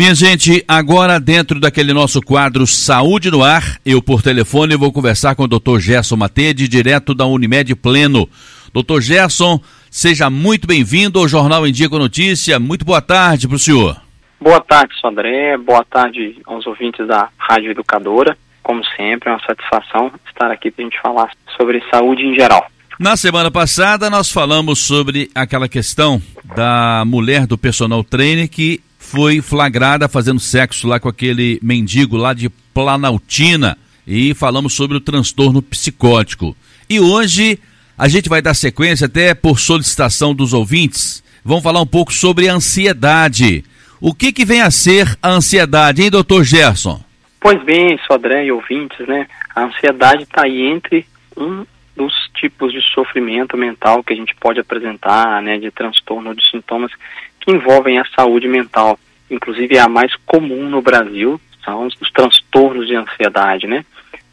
Minha gente, agora dentro daquele nosso quadro Saúde no Ar, eu por telefone vou conversar com o Dr. Gerson Matede, direto da Unimed Pleno. Dr. Gerson, seja muito bem-vindo ao Jornal em Dia com Notícia. Muito boa tarde para o senhor. Boa tarde, Sandré. Boa tarde aos ouvintes da Rádio Educadora. Como sempre, é uma satisfação estar aqui para a gente falar sobre saúde em geral. Na semana passada, nós falamos sobre aquela questão da mulher do personal trainer que foi flagrada fazendo sexo lá com aquele mendigo lá de Planaltina e falamos sobre o transtorno psicótico. E hoje a gente vai dar sequência, até por solicitação dos ouvintes, vamos falar um pouco sobre ansiedade. O que, que vem a ser a ansiedade, hein, doutor Gerson? Pois bem, Sodré e ouvintes, né? A ansiedade está aí entre um dos tipos de sofrimento mental que a gente pode apresentar, né, de transtorno de sintomas que envolvem a saúde mental. Inclusive, é a mais comum no Brasil são os, os transtornos de ansiedade, né?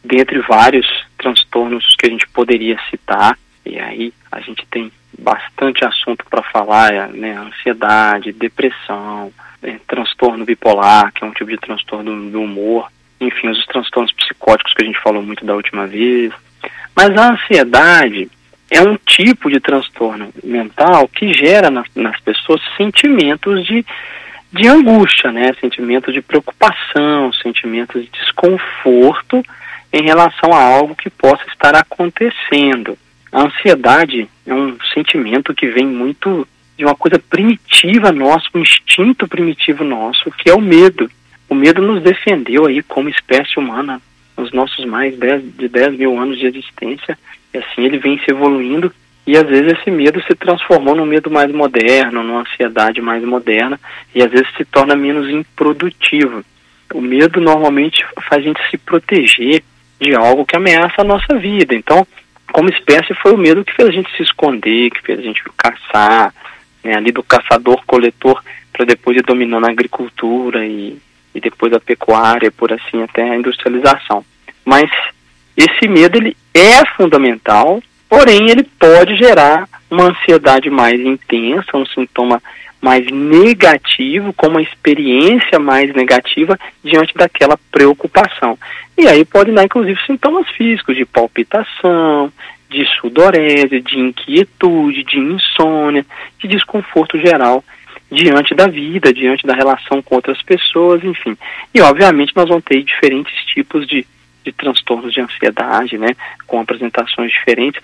Dentre vários transtornos que a gente poderia citar, e aí a gente tem bastante assunto para falar, né? Ansiedade, depressão, né? transtorno bipolar, que é um tipo de transtorno do humor, enfim, os transtornos psicóticos que a gente falou muito da última vez. Mas a ansiedade, é um tipo de transtorno mental que gera nas pessoas sentimentos de, de angústia, né? Sentimentos de preocupação, sentimentos de desconforto em relação a algo que possa estar acontecendo. A ansiedade é um sentimento que vem muito de uma coisa primitiva nossa, um instinto primitivo nosso, que é o medo. O medo nos defendeu aí como espécie humana nos nossos mais de 10 mil anos de existência e assim ele vem se evoluindo e às vezes esse medo se transformou num medo mais moderno, numa ansiedade mais moderna e às vezes se torna menos improdutivo. O medo normalmente faz a gente se proteger de algo que ameaça a nossa vida. Então, como espécie, foi o medo que fez a gente se esconder, que fez a gente caçar, né, ali do caçador-coletor, para depois ir dominando a agricultura e, e depois a pecuária, por assim até a industrialização. Mas esse medo ele é fundamental, porém ele pode gerar uma ansiedade mais intensa, um sintoma mais negativo, com uma experiência mais negativa diante daquela preocupação. E aí pode dar inclusive sintomas físicos de palpitação, de sudorese, de inquietude, de insônia, de desconforto geral diante da vida, diante da relação com outras pessoas, enfim. E obviamente nós vamos ter diferentes tipos de de transtornos de ansiedade, né, com apresentações diferentes.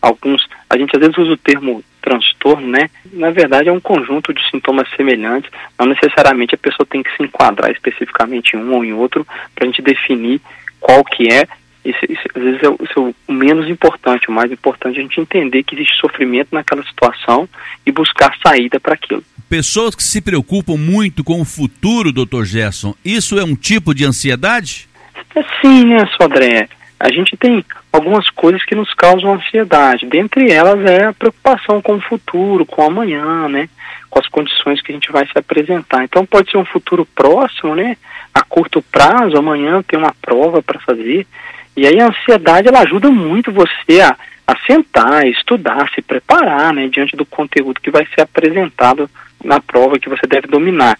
Alguns, a gente às vezes usa o termo transtorno, né? Na verdade é um conjunto de sintomas semelhantes. Não necessariamente a pessoa tem que se enquadrar especificamente em um ou em outro para a gente definir qual que é. Isso, isso às vezes é o, é o menos importante. O mais importante é a gente entender que existe sofrimento naquela situação e buscar saída para aquilo. Pessoas que se preocupam muito com o futuro, doutor Gerson, isso é um tipo de ansiedade? É sim, né, Sodré? A gente tem algumas coisas que nos causam ansiedade. Dentre elas é a preocupação com o futuro, com o amanhã, né? Com as condições que a gente vai se apresentar. Então pode ser um futuro próximo, né? A curto prazo, amanhã tem uma prova para fazer. E aí a ansiedade ela ajuda muito você a, a sentar, estudar, se preparar, né? Diante do conteúdo que vai ser apresentado na prova que você deve dominar.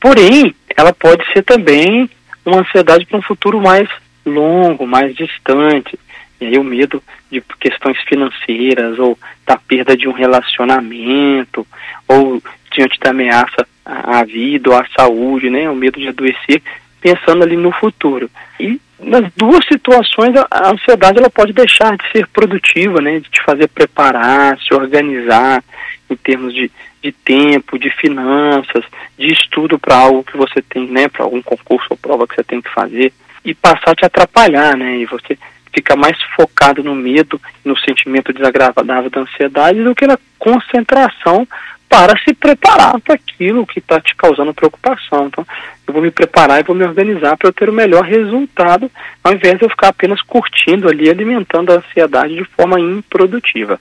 Porém, ela pode ser também uma ansiedade para um futuro mais longo, mais distante. E aí o medo de questões financeiras, ou da perda de um relacionamento, ou diante da ameaça à vida ou à saúde, né? O medo de adoecer, pensando ali no futuro. E nas duas situações a ansiedade ela pode deixar de ser produtiva, né? De te fazer preparar, se organizar em termos de, de tempo, de finanças, de estudo para algo que você tem, né, para algum concurso ou prova que você tem que fazer, e passar a te atrapalhar, né, e você fica mais focado no medo, no sentimento desagradável da ansiedade do que na concentração para se preparar para aquilo que está te causando preocupação. Então, eu vou me preparar e vou me organizar para eu ter o melhor resultado, ao invés de eu ficar apenas curtindo ali, alimentando a ansiedade de forma improdutiva.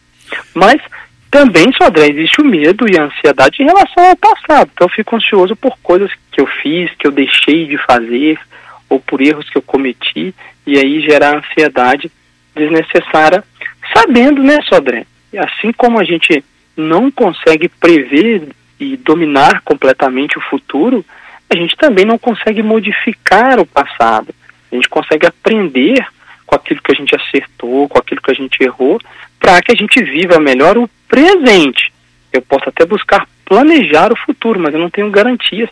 Mas também, Sodré, existe o medo e a ansiedade em relação ao passado. Então eu fico ansioso por coisas que eu fiz, que eu deixei de fazer, ou por erros que eu cometi, e aí gerar ansiedade desnecessária, sabendo, né, Sodré? Assim como a gente não consegue prever e dominar completamente o futuro, a gente também não consegue modificar o passado. A gente consegue aprender com aquilo que a gente acertou, com aquilo que a gente errou, para que a gente viva melhor o presente. Eu posso até buscar planejar o futuro, mas eu não tenho garantias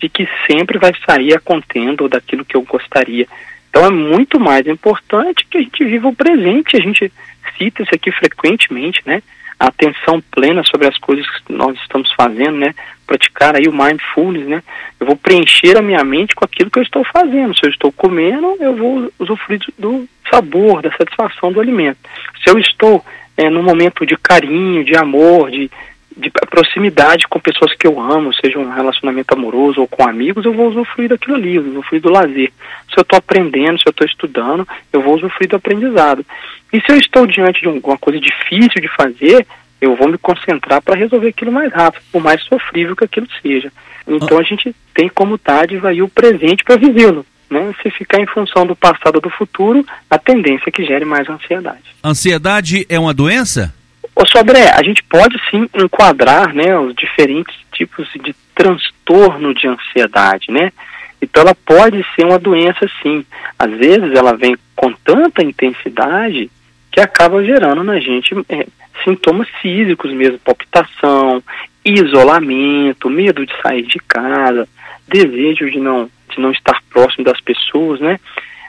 de que sempre vai sair a contendo daquilo que eu gostaria. Então é muito mais importante que a gente viva o presente, a gente cita isso aqui frequentemente, né? A atenção plena sobre as coisas que nós estamos fazendo, né? Praticar aí o mindfulness, né? Eu vou preencher a minha mente com aquilo que eu estou fazendo. Se eu estou comendo, eu vou usufruir do sabor, da satisfação do alimento. Se eu estou é, num momento de carinho, de amor, de, de proximidade com pessoas que eu amo, seja um relacionamento amoroso ou com amigos, eu vou usufruir daquilo ali, eu vou usufruir do lazer. Se eu estou aprendendo, se eu estou estudando, eu vou usufruir do aprendizado. E se eu estou diante de alguma coisa difícil de fazer, eu vou me concentrar para resolver aquilo mais rápido, por mais sofrível que aquilo seja. Então a gente tem como dádiva aí o presente para vivê-lo. Né? Se ficar em função do passado ou do futuro, a tendência é que gere mais ansiedade. Ansiedade é uma doença? Ô Sobré, a gente pode sim enquadrar né, os diferentes tipos de transtorno de ansiedade, né? Então ela pode ser uma doença sim. Às vezes ela vem com tanta intensidade que acaba gerando na gente é, sintomas físicos mesmo, palpitação, isolamento, medo de sair de casa, desejo de não, não estar próximo das pessoas, né?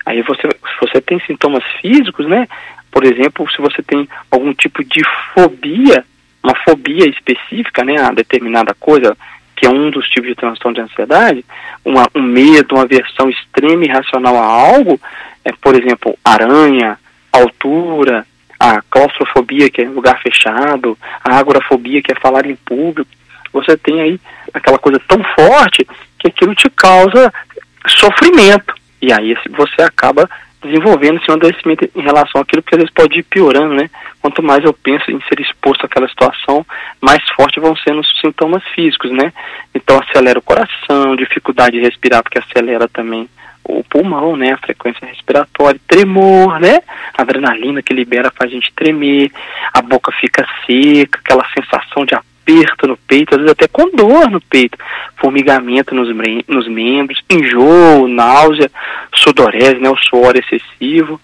Aí você, se você tem sintomas físicos, né? Por exemplo, se você tem algum tipo de fobia, uma fobia específica, né, a determinada coisa, que é um dos tipos de transtorno de ansiedade, uma, um medo, uma aversão extrema e irracional a algo, é, por exemplo, aranha, altura, a claustrofobia, que é lugar fechado, a agorafobia, que é falar em público, você tem aí aquela coisa tão forte que aquilo te causa sofrimento. E aí você acaba desenvolvendo assim, um adoecimento em relação àquilo, que às vezes pode ir piorando, né? Quanto mais eu penso em ser exposto àquela situação, mais fortes vão sendo os sintomas físicos, né? Então acelera o coração, dificuldade de respirar, porque acelera também o pulmão, né? A frequência respiratória, tremor, né? A adrenalina que libera faz a gente tremer, a boca fica seca, aquela sensação de aperto no peito, às vezes até com dor no peito, formigamento nos, nos membros, enjoo, náusea, sudorese, né, o suor excessivo,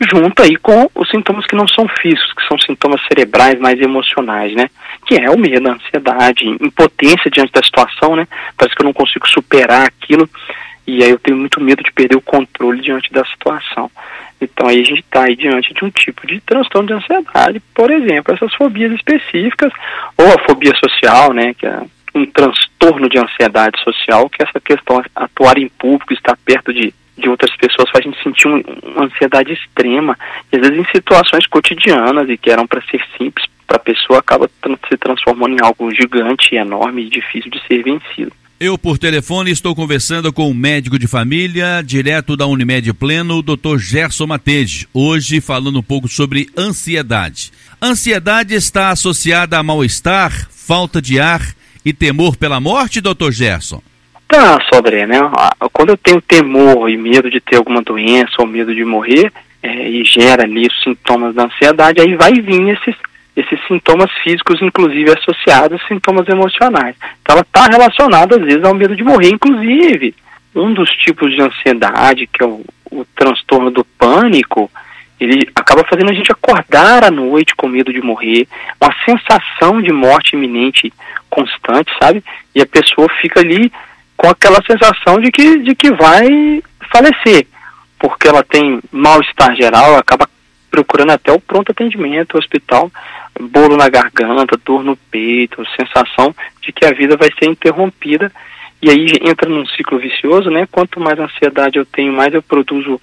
junto aí com os sintomas que não são físicos, que são sintomas cerebrais mais emocionais, né, que é o medo, a ansiedade, impotência diante da situação, né, parece que eu não consigo superar aquilo, e aí eu tenho muito medo de perder o controle diante da situação. Então aí a gente está diante de um tipo de transtorno de ansiedade, por exemplo, essas fobias específicas, ou a fobia social, né, que é um transtorno de ansiedade social, que é essa questão atuar em público, estar perto de, de outras pessoas faz a gente sentir um, uma ansiedade extrema, e às vezes em situações cotidianas e que eram para ser simples, para a pessoa acaba se transformando em algo gigante, enorme e difícil de ser vencido. Eu, por telefone, estou conversando com o um médico de família, direto da Unimed Pleno, o Dr. Gerson Matede, hoje falando um pouco sobre ansiedade. Ansiedade está associada a mal-estar, falta de ar e temor pela morte, Dr. Gerson? Tá, Sodré, né? Quando eu tenho temor e medo de ter alguma doença ou medo de morrer, é, e gera ali os sintomas da ansiedade, aí vai vir esses esses sintomas físicos, inclusive associados a sintomas emocionais. Então ela está relacionada, às vezes, ao medo de morrer. Inclusive, um dos tipos de ansiedade, que é o, o transtorno do pânico, ele acaba fazendo a gente acordar à noite com medo de morrer, uma sensação de morte iminente constante, sabe? E a pessoa fica ali com aquela sensação de que, de que vai falecer, porque ela tem mal-estar geral, acaba procurando até o pronto atendimento, o hospital, bolo na garganta, dor no peito, sensação de que a vida vai ser interrompida. E aí entra num ciclo vicioso, né? Quanto mais ansiedade eu tenho, mais eu produzo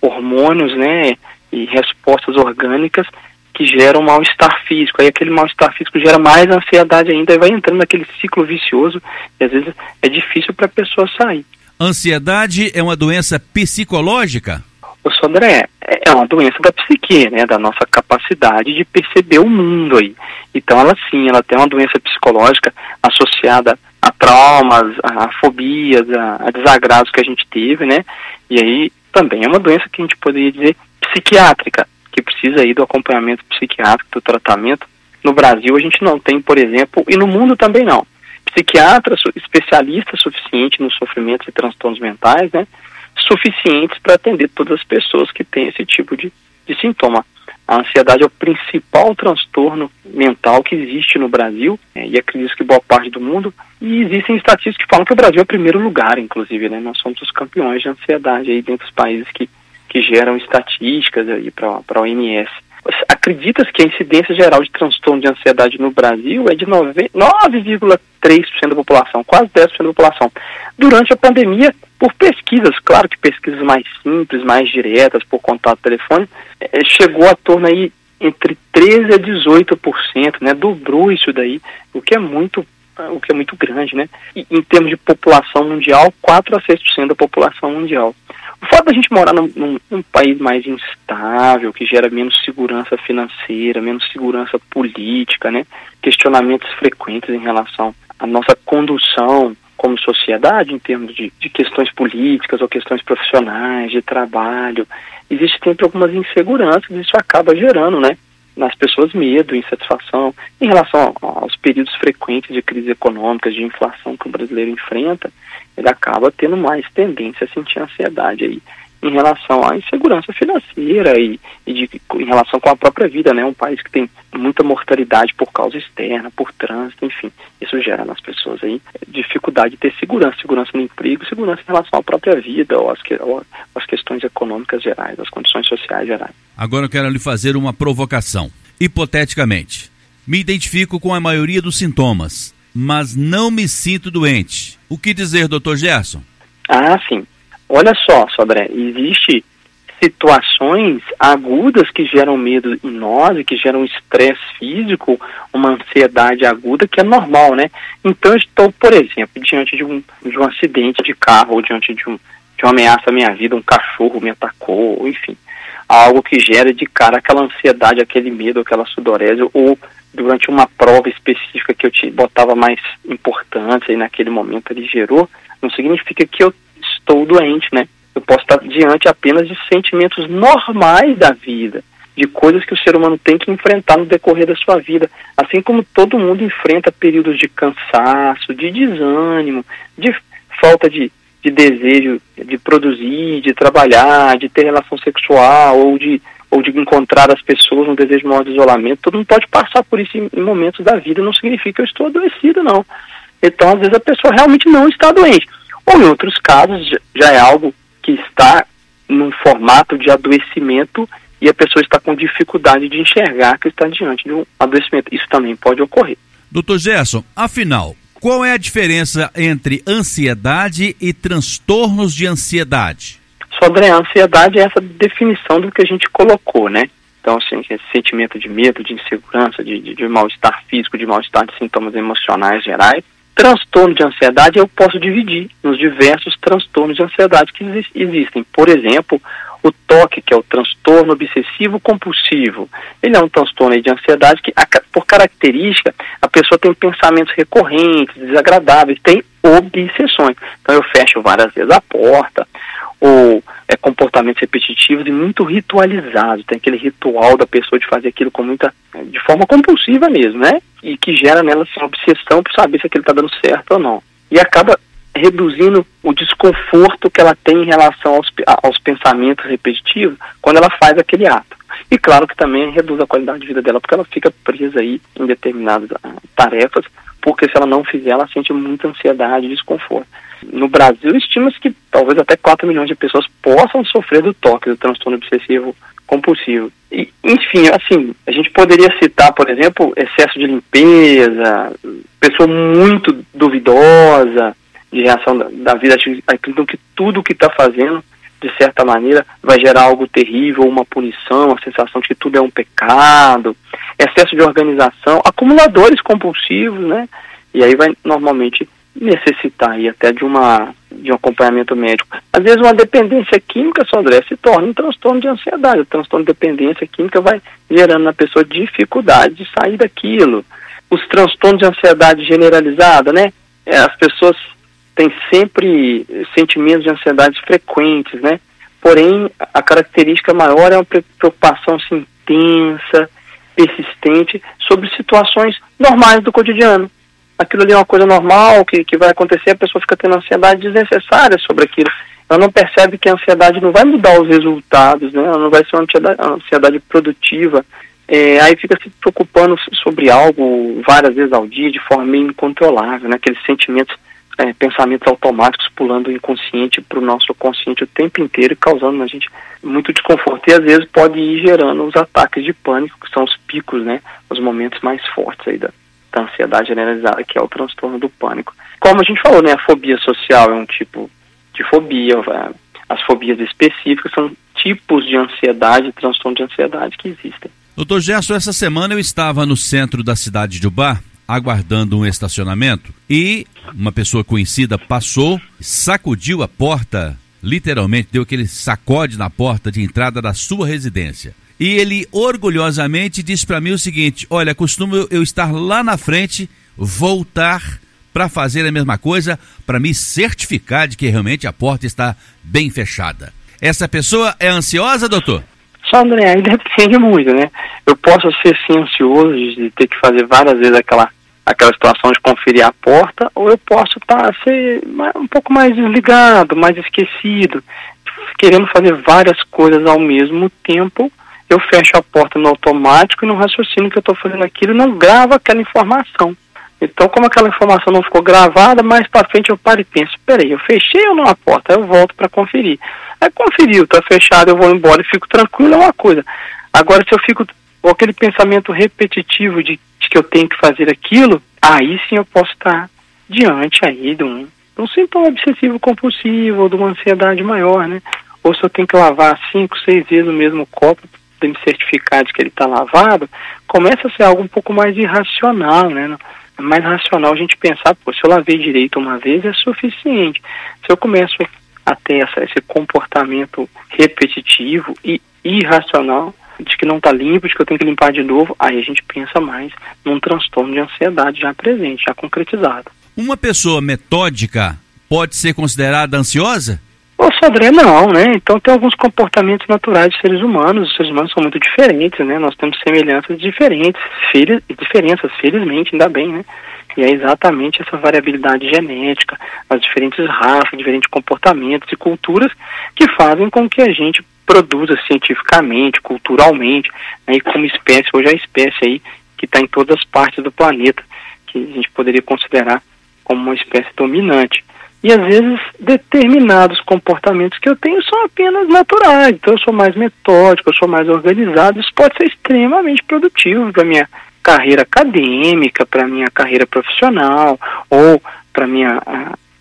hormônios, né? E respostas orgânicas que geram mal-estar físico. Aí aquele mal-estar físico gera mais ansiedade ainda e vai entrando naquele ciclo vicioso e às vezes é difícil para a pessoa sair. Ansiedade é uma doença psicológica? O Sandré, é uma doença da psique, né, da nossa capacidade de perceber o mundo aí. Então ela sim, ela tem uma doença psicológica associada a traumas, a fobias, a, a desagrados que a gente teve, né? E aí também é uma doença que a gente poderia dizer psiquiátrica, que precisa aí do acompanhamento psiquiátrico, do tratamento. No Brasil a gente não tem, por exemplo, e no mundo também não. psiquiatras, especialistas suficientes nos sofrimentos e transtornos mentais, né? Suficientes para atender todas as pessoas que têm esse tipo de, de sintoma. A ansiedade é o principal transtorno mental que existe no Brasil, é, e acredito que boa parte do mundo. E existem estatísticas que falam que o Brasil é o primeiro lugar, inclusive, né? Nós somos os campeões de ansiedade aí dentro dos países que, que geram estatísticas aí para a OMS. Acredita-se que a incidência geral de transtorno de ansiedade no Brasil é de 9,3% da população, quase 10% da população. Durante a pandemia, por pesquisas, claro que pesquisas mais simples, mais diretas, por contato telefone, é, chegou a torno aí entre 13 a 18%, né? Dobrou isso daí, o que é muito o que é muito grande, né? E, em termos de população mundial, 4 a 6% da população mundial. O fato da gente morar num, num, num, país mais instável, que gera menos segurança financeira, menos segurança política, né? questionamentos frequentes em relação à nossa condução como sociedade, em termos de, de questões políticas ou questões profissionais, de trabalho, existe sempre algumas inseguranças e isso acaba gerando, né? nas pessoas medo, insatisfação em relação aos períodos frequentes de crise econômica, de inflação que o brasileiro enfrenta, ele acaba tendo mais tendência a sentir ansiedade aí em relação à insegurança financeira e, e de, em relação com a própria vida, né? Um país que tem muita mortalidade por causa externa, por trânsito, enfim, isso gera nas pessoas aí dificuldade de ter segurança, segurança no emprego, segurança em relação à própria vida ou às, que, ou às questões econômicas gerais, às condições sociais gerais. Agora eu quero lhe fazer uma provocação. Hipoteticamente, me identifico com a maioria dos sintomas, mas não me sinto doente. O que dizer, doutor Gerson? Ah, sim. Olha só, Sodré, existe situações agudas que geram medo em nós e que geram estresse físico, uma ansiedade aguda que é normal, né? Então, estou, por exemplo, diante de um, de um acidente de carro ou diante de, um, de uma ameaça à minha vida, um cachorro me atacou, enfim, algo que gera de cara aquela ansiedade, aquele medo, aquela sudorese, ou durante uma prova específica que eu te botava mais importância e naquele momento ele gerou, não significa que eu estou doente, né? Eu posso estar diante apenas de sentimentos normais da vida, de coisas que o ser humano tem que enfrentar no decorrer da sua vida. Assim como todo mundo enfrenta períodos de cansaço, de desânimo, de falta de, de desejo de produzir, de trabalhar, de ter relação sexual ou de, ou de encontrar as pessoas no desejo maior de isolamento. Todo mundo pode passar por isso em momentos da vida, não significa que eu estou adoecido, não. Então, às vezes, a pessoa realmente não está doente. Ou em outros casos, já é algo que está num formato de adoecimento e a pessoa está com dificuldade de enxergar que está diante de um adoecimento. Isso também pode ocorrer. Doutor Gerson, afinal, qual é a diferença entre ansiedade e transtornos de ansiedade? Sobre a ansiedade é essa definição do que a gente colocou, né? Então, assim, esse sentimento de medo, de insegurança, de, de, de mal-estar físico, de mal-estar de sintomas emocionais gerais. Transtorno de ansiedade eu posso dividir nos diversos transtornos de ansiedade que existem. Por exemplo, o TOC, que é o transtorno obsessivo compulsivo. Ele é um transtorno de ansiedade que, por característica, a pessoa tem pensamentos recorrentes, desagradáveis, tem obsessões. Então eu fecho várias vezes a porta, ou é, comportamentos repetitivos e muito ritualizados. Tem aquele ritual da pessoa de fazer aquilo com muita. de forma compulsiva mesmo, né? E que gera nela assim, uma obsessão por saber se aquilo está dando certo ou não. E acaba reduzindo o desconforto que ela tem em relação aos, aos pensamentos repetitivos quando ela faz aquele ato. E claro que também reduz a qualidade de vida dela, porque ela fica presa aí em determinadas uh, tarefas, porque se ela não fizer, ela sente muita ansiedade e desconforto. No Brasil, estima-se que talvez até 4 milhões de pessoas possam sofrer do toque, do transtorno obsessivo compulsivo. E, enfim, assim, a gente poderia citar, por exemplo, excesso de limpeza, pessoa muito duvidosa de reação da, da vida, acreditam que tudo que está fazendo, de certa maneira, vai gerar algo terrível, uma punição, a sensação de que tudo é um pecado, excesso de organização, acumuladores compulsivos, né? E aí vai normalmente necessitar aí até de uma de um acompanhamento médico. Às vezes uma dependência química, só André, se torna um transtorno de ansiedade. O transtorno de dependência química vai gerando na pessoa dificuldade de sair daquilo. Os transtornos de ansiedade generalizada, né? É, as pessoas têm sempre sentimentos de ansiedade frequentes, né? Porém, a característica maior é uma preocupação assim, intensa, persistente sobre situações normais do cotidiano aquilo ali é uma coisa normal, que, que vai acontecer, a pessoa fica tendo ansiedade desnecessária sobre aquilo. Ela não percebe que a ansiedade não vai mudar os resultados, né? ela não vai ser uma ansiedade, produtiva. É, aí fica se preocupando sobre algo várias vezes ao dia, de forma incontrolável, né? aqueles sentimentos, é, pensamentos automáticos pulando do inconsciente para o nosso consciente o tempo inteiro, causando na gente muito desconforto. E às vezes pode ir gerando os ataques de pânico, que são os picos, né? os momentos mais fortes aí da, da ansiedade generalizada, que é o transtorno do pânico. Como a gente falou, né, a fobia social é um tipo de fobia, as fobias específicas são tipos de ansiedade, transtorno de ansiedade que existem. Doutor Gerson, essa semana eu estava no centro da cidade de Ubá, aguardando um estacionamento, e uma pessoa conhecida passou, sacudiu a porta, literalmente deu aquele sacode na porta de entrada da sua residência. E ele orgulhosamente disse para mim o seguinte: Olha, costumo eu estar lá na frente, voltar para fazer a mesma coisa, para me certificar de que realmente a porta está bem fechada. Essa pessoa é ansiosa, doutor? Só, André, aí depende muito, né? Eu posso ser sim ansioso de ter que fazer várias vezes aquela, aquela situação de conferir a porta, ou eu posso tá, ser um pouco mais desligado, mais esquecido, querendo fazer várias coisas ao mesmo tempo eu fecho a porta no automático e no raciocínio que eu estou fazendo aquilo não grava aquela informação. Então, como aquela informação não ficou gravada, mais para frente eu paro e penso, peraí, eu fechei ou não a porta? Aí eu volto para conferir. Aí conferiu, está fechado, eu vou embora e fico tranquilo, é uma coisa. Agora, se eu fico com aquele pensamento repetitivo de, de, que eu tenho que fazer aquilo, aí sim eu posso estar diante aí de um, de um sintoma obsessivo compulsivo ou de uma ansiedade maior, né? Ou se eu tenho que lavar cinco, seis vezes o mesmo copo de me certificar de que ele está lavado, começa a ser algo um pouco mais irracional, né? É mais racional a gente pensar, pô, se eu lavei direito uma vez é suficiente. Se eu começo a ter essa, esse comportamento repetitivo e irracional, de que não está limpo, de que eu tenho que limpar de novo, aí a gente pensa mais num transtorno de ansiedade já presente, já concretizado. Uma pessoa metódica pode ser considerada ansiosa? Ô, Sodré, não, né? Então tem alguns comportamentos naturais de seres humanos. Os seres humanos são muito diferentes, né? Nós temos semelhanças diferentes, filhas, diferenças, felizmente, ainda bem, né? E é exatamente essa variabilidade genética, as diferentes raças, diferentes comportamentos e culturas que fazem com que a gente produza cientificamente, culturalmente, né? e como espécie, hoje a espécie aí que está em todas as partes do planeta, que a gente poderia considerar como uma espécie dominante. E às vezes determinados comportamentos que eu tenho são apenas naturais. Então eu sou mais metódico, eu sou mais organizado. Isso pode ser extremamente produtivo para minha carreira acadêmica, para minha carreira profissional ou para minha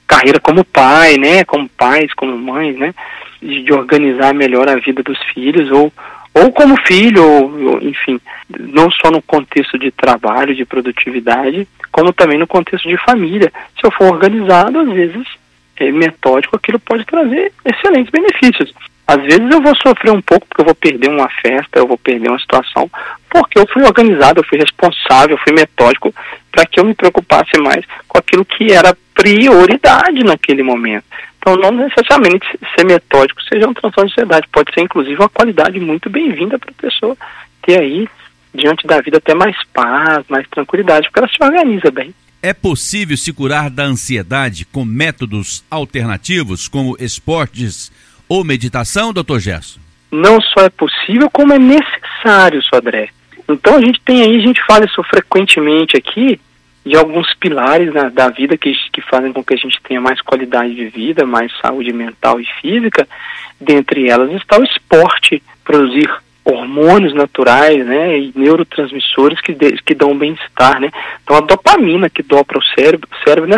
carreira como pai, né, como pais, como mães, né, de, de organizar melhor a vida dos filhos ou ou como filho, ou, ou, enfim, não só no contexto de trabalho, de produtividade, como também no contexto de família. Se eu for organizado, às vezes, é, metódico, aquilo pode trazer excelentes benefícios. Às vezes eu vou sofrer um pouco porque eu vou perder uma festa, eu vou perder uma situação, porque eu fui organizado, eu fui responsável, eu fui metódico para que eu me preocupasse mais com aquilo que era prioridade naquele momento. Então, não necessariamente ser metódico seja um transtorno de ansiedade, pode ser inclusive uma qualidade muito bem-vinda para a pessoa ter aí, diante da vida, até mais paz, mais tranquilidade, porque ela se organiza bem. É possível se curar da ansiedade com métodos alternativos, como esportes ou meditação, doutor Gerson? Não só é possível, como é necessário, Sodré. Então a gente tem aí, a gente fala isso frequentemente aqui, de alguns pilares né, da vida que, que fazem com que a gente tenha mais qualidade de vida, mais saúde mental e física. Dentre elas está o esporte, produzir hormônios naturais, né, e neurotransmissores que, de, que dão bem-estar, né. Então a dopamina que dá para o cérebro, cérebro, né,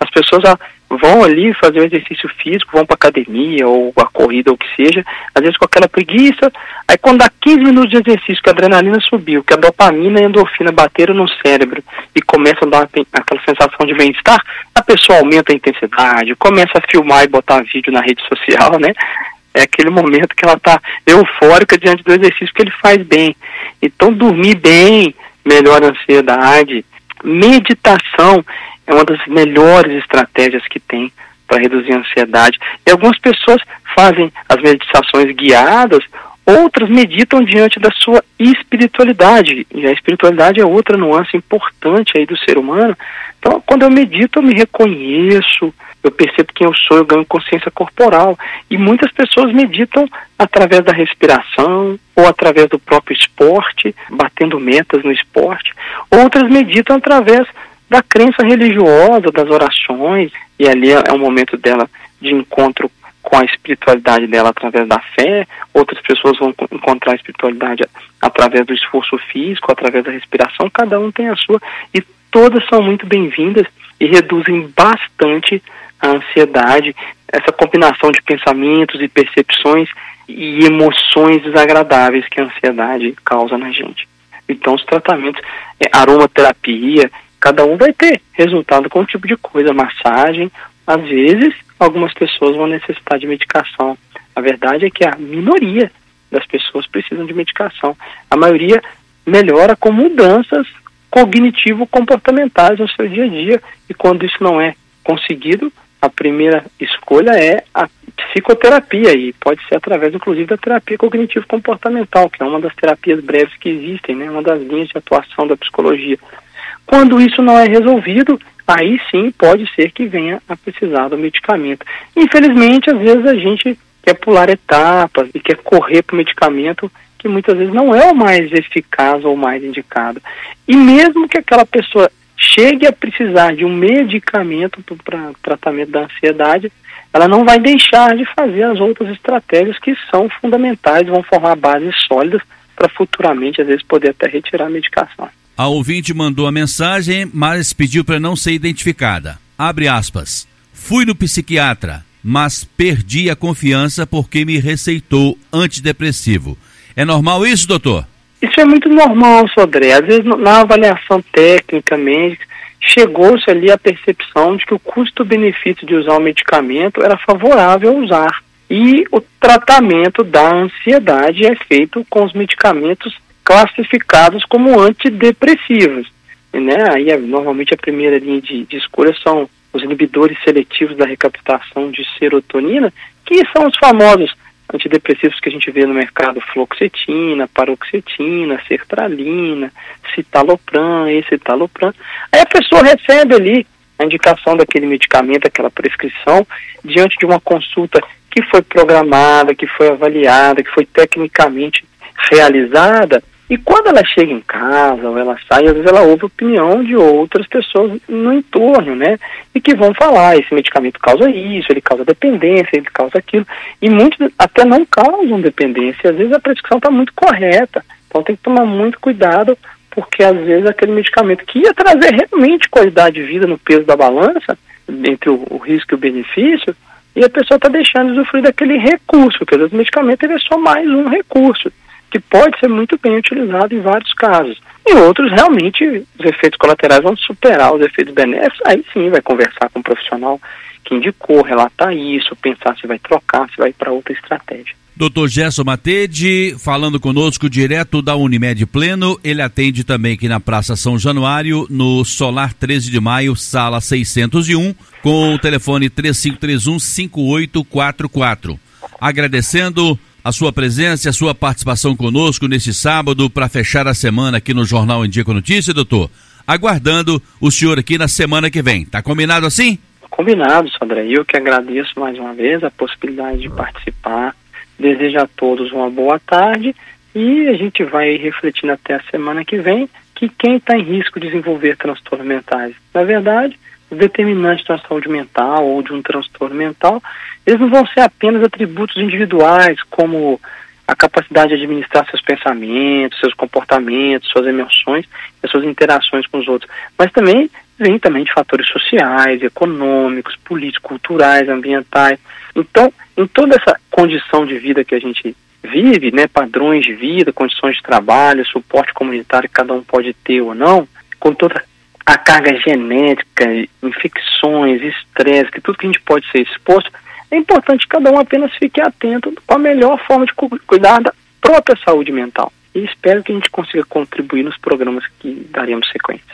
as pessoas ah, vão ali fazer um exercício físico, vão para academia ou a corrida ou o que seja, às vezes com aquela preguiça, aí quando dá 15 minutos de exercício, que a adrenalina subiu, que a dopamina e a endorfina bateram no cérebro e começa a dar aquela sensação de bem-estar, a pessoa aumenta a intensidade, começa a filmar e botar vídeo na rede social, né? É aquele momento que ela está eufórica diante do exercício que ele faz bem. Então, dormir bem melhora a ansiedade. Meditação é uma das melhores estratégias que tem para reduzir a ansiedade. E algumas pessoas fazem as meditações guiadas Outras meditam diante da sua espiritualidade, e a espiritualidade é outra nuance importante aí do ser humano. Então, quando eu medito, eu me reconheço, eu percebo quem eu sou, eu ganho consciência corporal. E muitas pessoas meditam através da respiração ou através do próprio esporte, batendo metas no esporte. Outras meditam através da crença religiosa, das orações, e ali é um momento dela de encontro com a espiritualidade dela através da fé, outras pessoas vão encontrar a espiritualidade através do esforço físico, através da respiração, cada um tem a sua, e todas são muito bem-vindas e reduzem bastante a ansiedade, essa combinação de pensamentos e percepções e emoções desagradáveis que a ansiedade causa na gente. Então, os tratamentos, é, aromaterapia, cada um vai ter resultado com um tipo de coisa, massagem, às vezes algumas pessoas vão necessitar de medicação. A verdade é que a minoria das pessoas precisam de medicação. A maioria melhora com mudanças cognitivo-comportamentais no seu dia a dia. E quando isso não é conseguido, a primeira escolha é a psicoterapia e pode ser através, inclusive, da terapia cognitivo-comportamental, que é uma das terapias breves que existem, né, uma das linhas de atuação da psicologia. Quando isso não é resolvido, aí sim pode ser que venha a precisar do medicamento. Infelizmente, às vezes a gente quer pular etapas e quer correr para o medicamento que muitas vezes não é o mais eficaz ou o mais indicado. E mesmo que aquela pessoa chegue a precisar de um medicamento para tratamento da ansiedade, ela não vai deixar de fazer as outras estratégias que são fundamentais, vão formar bases sólidas para futuramente, às vezes, poder até retirar a medicação. A ouvinte mandou a mensagem, mas pediu para não ser identificada. Abre aspas. Fui no psiquiatra, mas perdi a confiança porque me receitou antidepressivo. É normal isso, doutor? Isso é muito normal, Sodré. Às vezes, na avaliação técnica médica, chegou-se ali a percepção de que o custo-benefício de usar o medicamento era favorável a usar. E o tratamento da ansiedade é feito com os medicamentos classificados como antidepressivos. Né? Aí, é, normalmente, a primeira linha de, de escolha são os inibidores seletivos da recaptação de serotonina, que são os famosos antidepressivos que a gente vê no mercado, fluoxetina, paroxetina, sertralina, citalopram, escitalopram. Aí a pessoa recebe ali a indicação daquele medicamento, aquela prescrição, diante de uma consulta que foi programada, que foi avaliada, que foi tecnicamente realizada, e quando ela chega em casa ou ela sai, às vezes ela ouve a opinião de outras pessoas no entorno, né? E que vão falar, esse medicamento causa isso, ele causa dependência, ele causa aquilo. E muitos até não causam dependência, às vezes a prescrição está muito correta. Então tem que tomar muito cuidado, porque às vezes aquele medicamento que ia trazer realmente qualidade de vida no peso da balança, entre o, o risco e o benefício, e a pessoa está deixando de usufruir daquele recurso, porque o medicamento ele é só mais um recurso que pode ser muito bem utilizado em vários casos. Em outros, realmente, os efeitos colaterais vão superar os efeitos benéficos, aí sim vai conversar com um profissional que indicou, relatar isso, pensar se vai trocar, se vai para outra estratégia. Dr. Gerson Matede, falando conosco direto da Unimed Pleno, ele atende também aqui na Praça São Januário, no Solar 13 de Maio, sala 601, com o telefone 3531 5844. Agradecendo a sua presença e a sua participação conosco neste sábado para fechar a semana aqui no Jornal em Dia com Notícia, doutor. Aguardando o senhor aqui na semana que vem. Tá combinado assim? Combinado, Sandra. Eu que agradeço mais uma vez a possibilidade de participar. Desejo a todos uma boa tarde e a gente vai refletindo até a semana que vem que quem está em risco de desenvolver transtornos mentais, na verdade, determinantes da saúde mental ou de um transtorno mental, eles não vão ser apenas atributos individuais, como a capacidade de administrar seus pensamentos, seus comportamentos, suas emoções e suas interações com os outros, mas também vem também de fatores sociais, econômicos, políticos, culturais, ambientais. Então, em toda essa condição de vida que a gente vive, né, padrões de vida, condições de trabalho, suporte comunitário que cada um pode ter ou não, com toda a carga genética, infecções, estresse, que tudo que a gente pode ser exposto, é importante que cada um apenas fique atento com a melhor forma de cuidar da própria saúde mental. E espero que a gente consiga contribuir nos programas que daremos sequência.